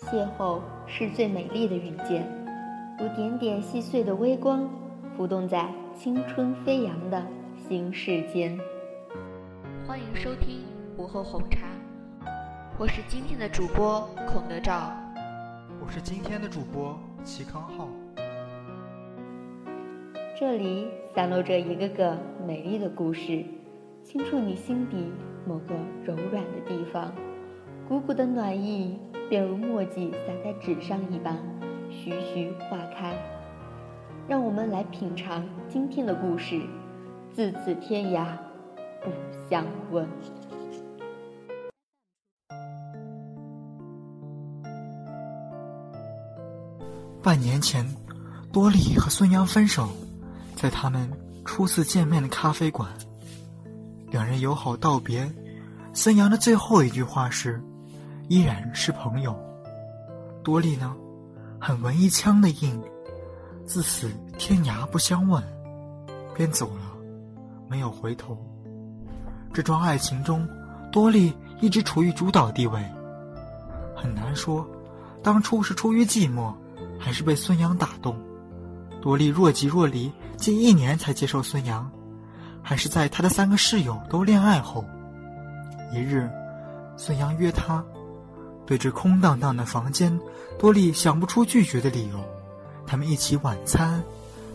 邂逅是最美丽的遇见，如点点细碎的微光，浮动在青春飞扬的心世间。欢迎收听午后红茶，我是今天的主播孔德照，我是今天的主播齐康浩。这里散落着一个个美丽的故事，轻触你心底某个柔软的地方，鼓鼓的暖意。便如墨迹洒在纸上一般，徐徐化开。让我们来品尝今天的故事，自此天涯不相问。半年前，多莉和孙杨分手，在他们初次见面的咖啡馆，两人友好道别。孙杨的最后一句话是。依然是朋友，多莉呢，很文艺腔的硬，自此天涯不相问，便走了，没有回头。这桩爱情中，多莉一直处于主导地位，很难说，当初是出于寂寞，还是被孙杨打动。多莉若即若离，近一年才接受孙杨，还是在他的三个室友都恋爱后，一日，孙杨约她。对着空荡荡的房间，多莉想不出拒绝的理由。他们一起晚餐，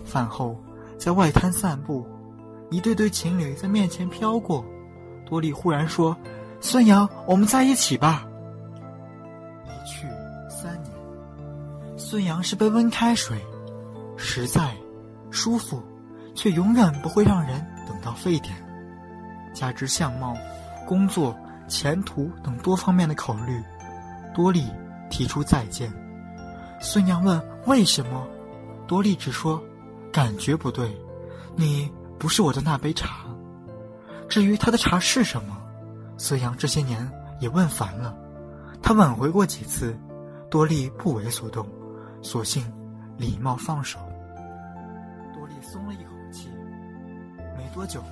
饭后在外滩散步，一对对情侣在面前飘过。多莉忽然说：“孙杨，我们在一起吧。”一去三年，孙杨是杯温开水，实在舒服，却永远不会让人等到沸点。加之相貌、工作、前途等多方面的考虑。多莉提出再见，孙杨问为什么，多莉只说感觉不对，你不是我的那杯茶。至于他的茶是什么，孙杨这些年也问烦了，他挽回过几次，多莉不为所动，索性礼貌放手。多莉松了一口气。没多久，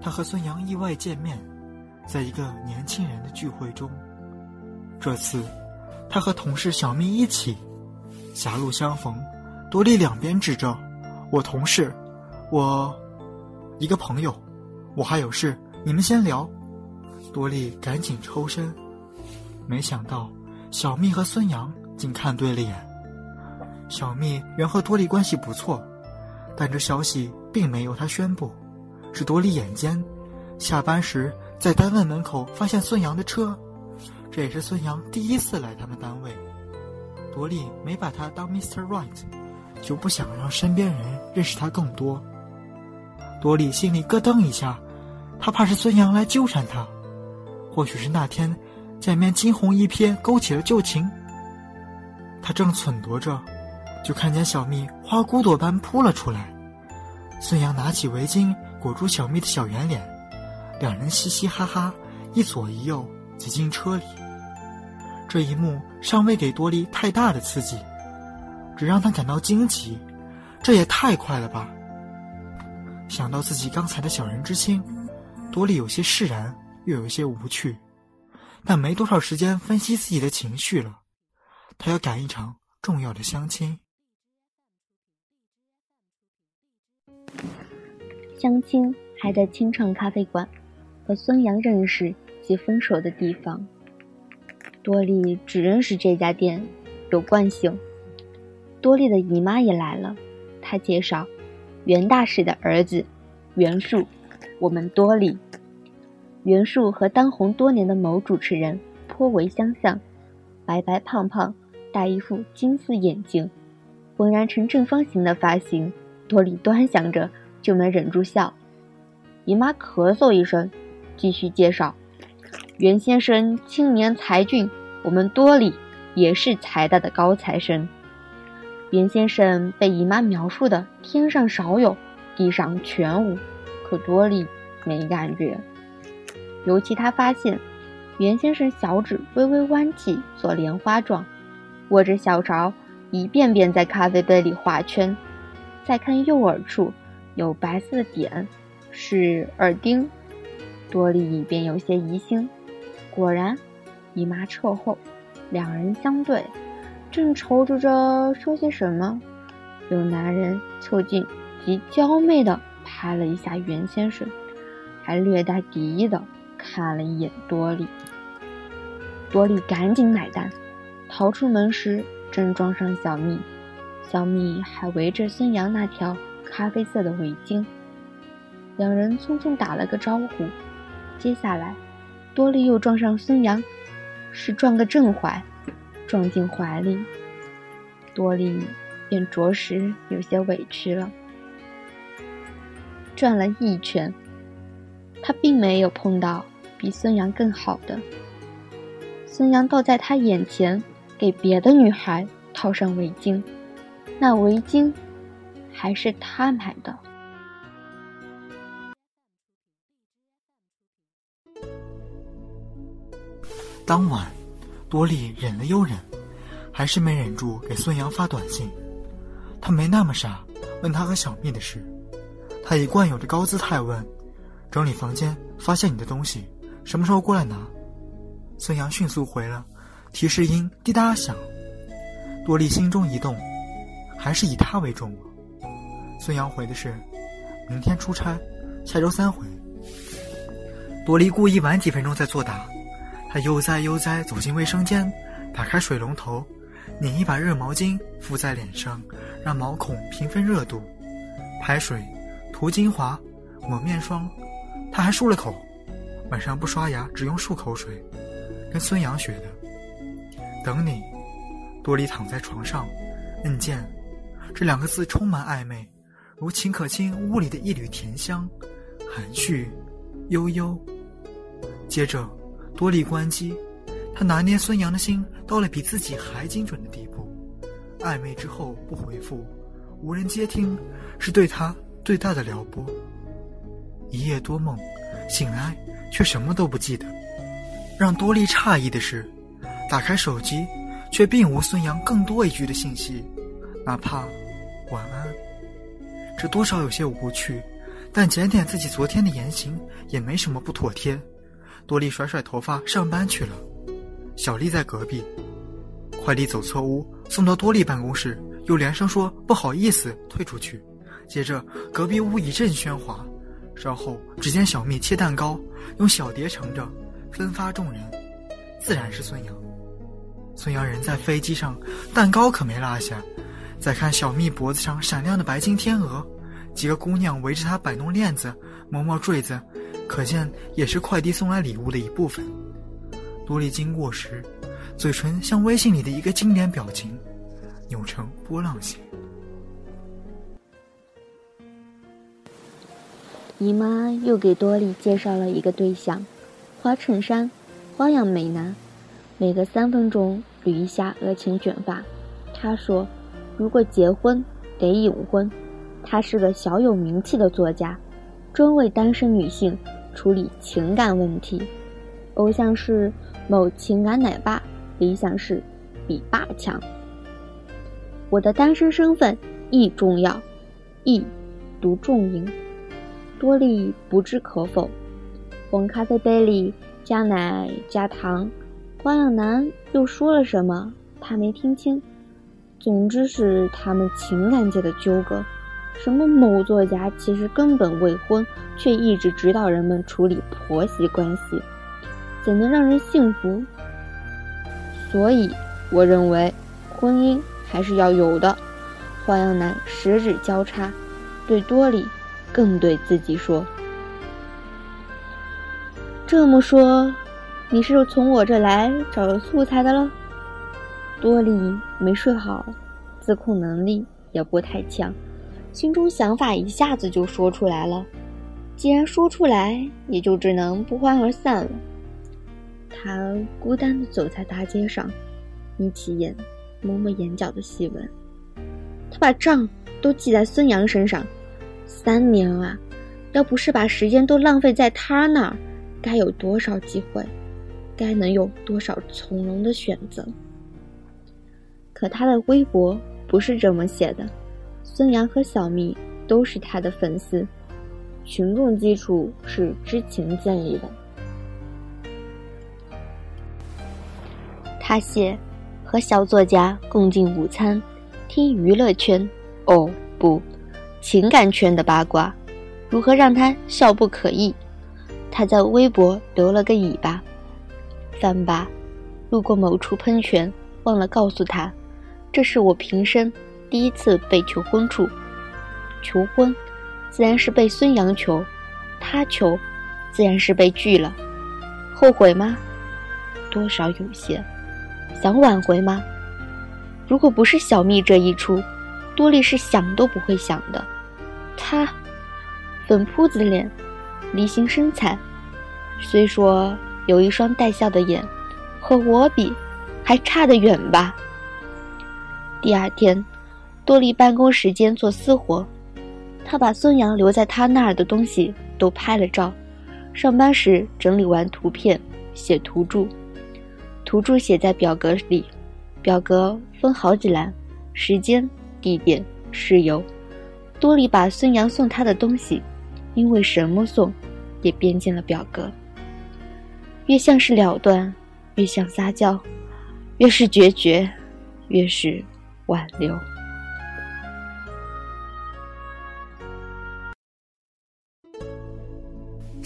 他和孙杨意外见面，在一个年轻人的聚会中。这次，他和同事小蜜一起，狭路相逢，多莉两边指着我同事，我一个朋友，我还有事，你们先聊。多莉赶紧抽身，没想到小蜜和孙杨竟看对了眼。小蜜原和多莉关系不错，但这消息并没有他宣布，是多莉眼尖，下班时在单位门口发现孙杨的车。这也是孙杨第一次来他们单位，多莉没把他当 Mr. Right，就不想让身边人认识他更多。多莉心里咯噔一下，他怕是孙杨来纠缠他，或许是那天见面惊鸿一瞥勾起了旧情。他正忖度着，就看见小蜜花骨朵般扑了出来，孙杨拿起围巾裹住小蜜的小圆脸，两人嘻嘻哈哈，一左一右。挤进车里，这一幕尚未给多莉太大的刺激，只让她感到惊奇。这也太快了吧！想到自己刚才的小人之心，多莉有些释然，又有些无趣，但没多少时间分析自己的情绪了。他要赶一场重要的相亲。相亲还在清唱咖啡馆，和孙杨认识。及分手的地方，多莉只认识这家店，有惯性。多莉的姨妈也来了，她介绍袁大使的儿子袁术，我们多莉。袁术和当红多年的某主持人颇为相像，白白胖胖，戴一副金丝眼镜，浑然成正方形的发型。多莉端详着就没忍住笑。姨妈咳嗽一声，继续介绍。袁先生青年才俊，我们多里也是财大的高材生。袁先生被姨妈描述的天上少有，地上全无，可多里没感觉。尤其他发现，袁先生小指微微弯起，做莲花状，握着小勺，一遍遍在咖啡杯里画圈。再看右耳处有白色的点，是耳钉。多莉便有些疑心。果然，姨妈撤后，两人相对，正踌躇着说些什么，有男人凑近，极娇媚的拍了一下袁先生，还略带敌意的看了一眼多莉。多莉赶紧买单，逃出门时正撞上小蜜，小蜜还围着孙杨那条咖啡色的围巾。两人匆匆打了个招呼，接下来，多莉又撞上孙杨，是撞个正怀，撞进怀里，多莉便着实有些委屈了。转了一圈，他并没有碰到比孙杨更好的。孙杨倒在他眼前，给别的女孩套上围巾，那围巾还是他买的。当晚，多莉忍了又忍，还是没忍住给孙杨发短信。他没那么傻，问他和小蜜的事。他以惯有的高姿态问：“整理房间，发现你的东西，什么时候过来拿？”孙杨迅速回了，提示音滴答响。多莉心中一动，还是以他为重。孙杨回的是：“明天出差，下周三回。”多莉故意晚几分钟再作答。他悠哉悠哉走进卫生间，打开水龙头，拧一把热毛巾敷在脸上，让毛孔平分热度，拍水，涂精华，抹面霜，他还漱了口。晚上不刷牙，只用漱口水，跟孙杨学的。等你，多莉躺在床上，摁键，这两个字充满暧昧，如秦可卿屋里的一缕甜香，含蓄，悠悠。接着。多莉关机，他拿捏孙杨的心到了比自己还精准的地步。暧昧之后不回复，无人接听，是对他最大的撩拨。一夜多梦，醒来却什么都不记得。让多莉诧异的是，打开手机，却并无孙杨更多一句的信息，哪怕晚安。这多少有些无趣，但检点自己昨天的言行，也没什么不妥帖。多莉甩甩头发，上班去了。小丽在隔壁，快递走错屋，送到多莉办公室，又连声说不好意思，退出去。接着隔壁屋一阵喧哗，稍后只见小蜜切蛋糕，用小碟盛着，分发众人，自然是孙杨。孙杨人在飞机上，蛋糕可没落下。再看小蜜脖子上闪亮的白金天鹅，几个姑娘围着她摆弄链子，磨磨坠子。可见也是快递送来礼物的一部分。多莉经过时，嘴唇像微信里的一个经典表情，扭成波浪形。姨妈又给多莉介绍了一个对象，花衬衫，花样美男，每隔三分钟捋一下额前卷发。她说，如果结婚得隐婚。他是个小有名气的作家，专为单身女性。处理情感问题，偶像是某情感奶爸，理想是比爸强。我的单身身份亦重要，亦独重音。多莉不置可否。红咖啡杯里加奶加糖，花样男又说了什么？他没听清。总之是他们情感界的纠葛。什么某作家其实根本未婚，却一直指导人们处理婆媳关系，怎能让人信服？所以，我认为婚姻还是要有的。花样男十指交叉，对多莉，更对自己说：“这么说，你是从我这来找素材的了？”多莉没睡好，自控能力也不太强。心中想法一下子就说出来了，既然说出来，也就只能不欢而散了。他孤单地走在大街上，眯起眼，摸摸眼角的细纹。他把账都记在孙杨身上，三年啊，要不是把时间都浪费在他那儿，该有多少机会，该能有多少从容的选择？可他的微博不是这么写的。孙杨和小蜜都是他的粉丝，群众基础是知情建立的。他写和小作家共进午餐，听娱乐圈哦不，情感圈的八卦，如何让他笑不可抑？他在微博留了个尾巴，饭吧，路过某处喷泉，忘了告诉他，这是我平生第一次被求婚处。求婚，自然是被孙杨求，他求，自然是被拒了。后悔吗？多少有些。想挽回吗？如果不是小蜜这一出，多莉是想都不会想的。她，粉扑子脸，梨形身材，虽说有一双带笑的眼，和我比，还差得远吧。第二天，多莉办公时间做私活，她把孙杨留在他那儿的东西都拍了照，上班时整理完图片，写图注。图注写在表格里，表格分好几栏，时间、地点、事由。多莉把孙杨送她的东西，因为什么送，也编进了表格。越像是了断，越像撒娇，越是决绝，越是挽留。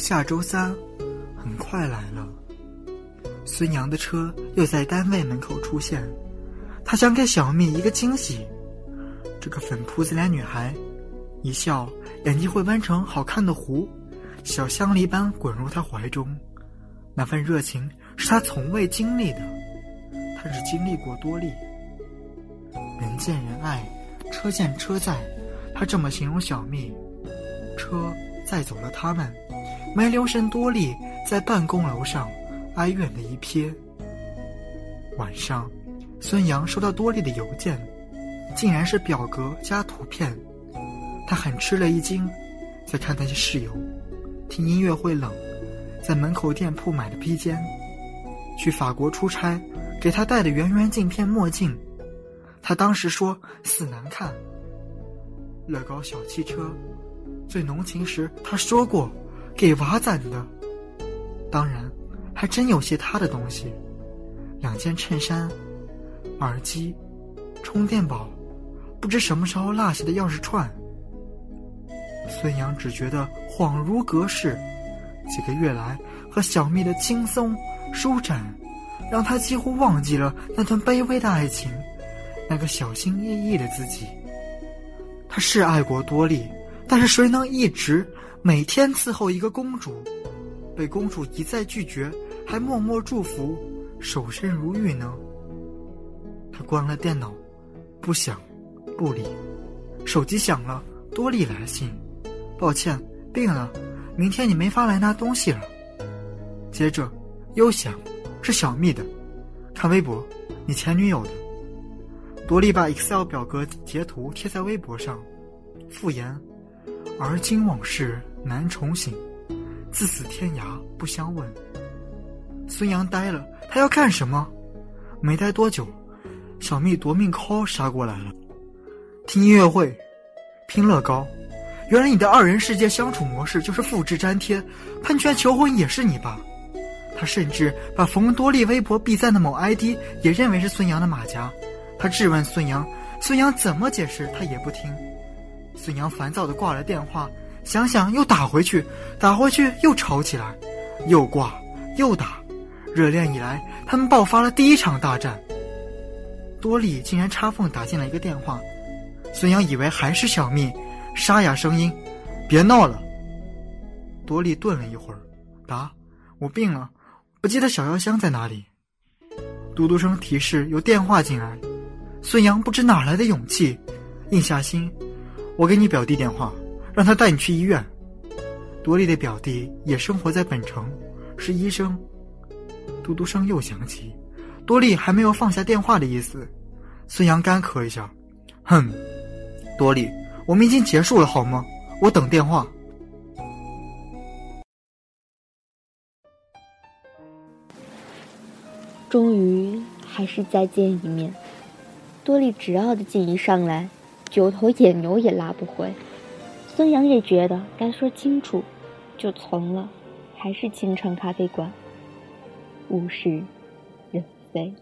下周三，很快来了。孙杨的车又在单位门口出现，他想给小蜜一个惊喜。这个粉扑子脸女孩，一笑眼睛会弯成好看的弧，小香梨般滚入他怀中。那份热情是他从未经历的，他只经历过多利。人见人爱，车见车载，他这么形容小蜜。车载走了他们，没留神多莉在办公楼上。哀怨的一瞥。晚上，孙杨收到多莉的邮件，竟然是表格加图片，他很吃了一惊。再看那些室友，听音乐会冷，在门口店铺买的披肩，去法国出差，给他戴的圆圆镜片墨镜，他当时说死难看。乐高小汽车，最浓情时他说过给娃攒的，当然。还真有些他的东西，两件衬衫、耳机、充电宝，不知什么时候落下的钥匙串。孙杨只觉得恍如隔世，几个月来和小蜜的轻松舒展，让他几乎忘记了那段卑微的爱情，那个小心翼翼的自己。他是爱过多莉，但是谁能一直每天伺候一个公主，被公主一再拒绝？还默默祝福，守身如玉呢。他关了电脑，不想，不理。手机响了，多莉来信，抱歉，病了，明天你没法来拿东西了。接着又响，是小蜜的，看微博，你前女友的。多莉把 Excel 表格截图贴在微博上，复言：而今往事难重醒，自此天涯不相问。孙杨呆了，他要干什么？没待多久，小蜜夺命 call 杀过来了。听音乐会，拼乐高。原来你的二人世界相处模式就是复制粘贴，喷泉求婚也是你吧？他甚至把冯多利微博必赞的某 ID 也认为是孙杨的马甲。他质问孙杨，孙杨怎么解释他也不听。孙杨烦躁的挂了电话，想想又打回去，打回去又吵起来，又挂又打。热恋以来，他们爆发了第一场大战。多莉竟然插缝打进了一个电话，孙杨以为还是小蜜，沙哑声音：“别闹了。”多莉顿了一会儿，答：“我病了，不记得小药箱在哪里。”嘟嘟声提示有电话进来，孙杨不知哪来的勇气，硬下心：“我给你表弟电话，让他带你去医院。”多莉的表弟也生活在本城，是医生。嘟嘟声又响起，多莉还没有放下电话的意思。孙杨干咳一下，哼，多莉，我们已经结束了好吗？我等电话。终于还是再见一面。多莉执拗的劲一上来，九头野牛也拉不回。孙杨也觉得该说清楚，就从了，还是清城咖啡馆。物是人非。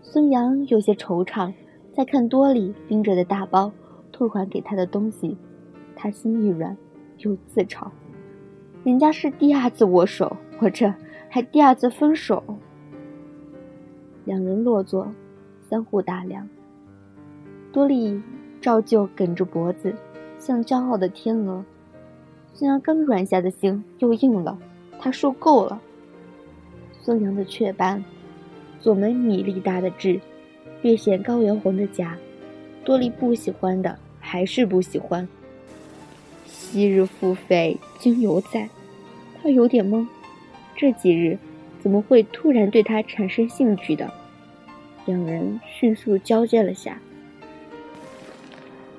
孙杨有些惆怅，在看多莉拎着的大包退还给他的东西，他心一软，又自嘲：人家是第二次握手，我这还第二次分手。两人落座，相互打量。多莉照旧梗着脖子，像骄傲的天鹅。孙杨刚软下的心又硬了，他受够了。孙杨的雀斑，左眉米粒大的痣，略显高原红的颊，多莉不喜欢的还是不喜欢。昔日付费今犹在，他有点懵，这几日怎么会突然对他产生兴趣的？两人迅速交接了下。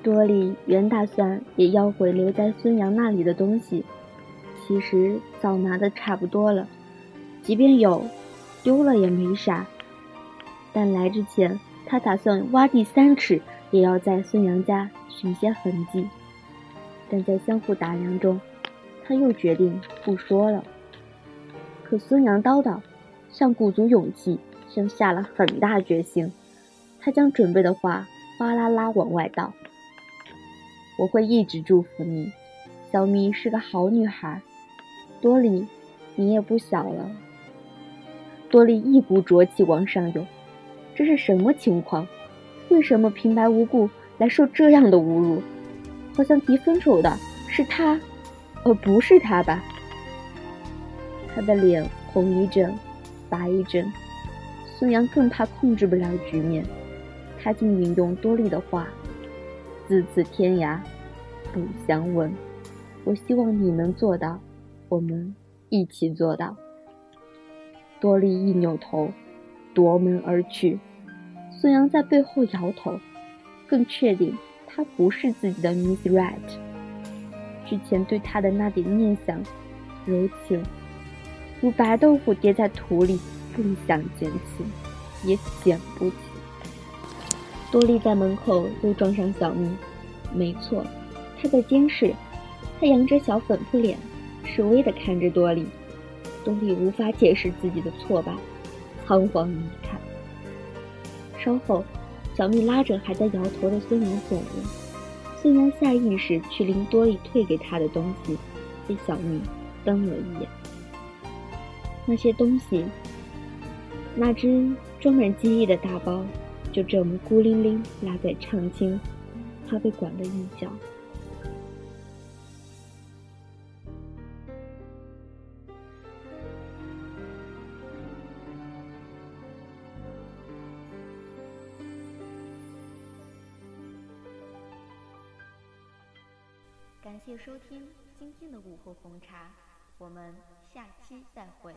多莉原打算也要回留在孙杨那里的东西，其实早拿的差不多了，即便有，丢了也没啥。但来之前，他打算挖地三尺，也要在孙杨家寻些痕迹。但在相互打量中，他又决定不说了。可孙杨叨叨，像鼓足勇气，像下了很大决心。他将准备的话哗啦啦往外倒。我会一直祝福你，小咪是个好女孩。多莉，你也不小了。多莉一股浊气往上涌，这是什么情况？为什么平白无故来受这样的侮辱？好像提分手的是他，而不是他吧？他的脸红一阵，白一阵。孙杨更怕控制不了局面，他竟引用多莉的话。自此天涯不相问。我希望你能做到，我们一起做到。多莉一扭头，夺门而去。孙杨在背后摇头，更确定她不是自己的 Miss Right。之前对她的那点念想、柔情，如白豆腐跌在土里，更想捡起，也捡不起。多莉在门口又撞上小蜜，没错，他在监视。他扬着小粉扑脸，示威地看着多莉。多莉无法解释自己的挫败，仓皇离开。稍后，小蜜拉着还在摇头的孙杨走了。孙杨下意识去拎多莉退给他的东西，被小蜜瞪了一眼。那些东西，那只装满记忆的大包。就这么孤零零落在畅清咖啡馆的一角。谢收听今天的午后红茶，我们下期再会。